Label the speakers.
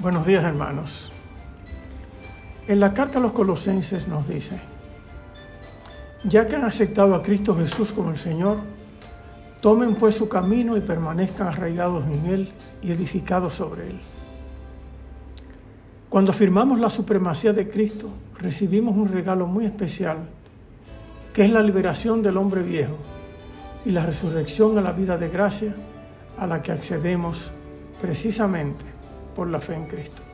Speaker 1: Buenos días hermanos. En la carta a los colosenses nos dice, ya que han aceptado a Cristo Jesús como el Señor, tomen pues su camino y permanezcan arraigados en Él y edificados sobre Él. Cuando afirmamos la supremacía de Cristo, recibimos un regalo muy especial, que es la liberación del hombre viejo y la resurrección a la vida de gracia a la que accedemos precisamente por la fe en Cristo.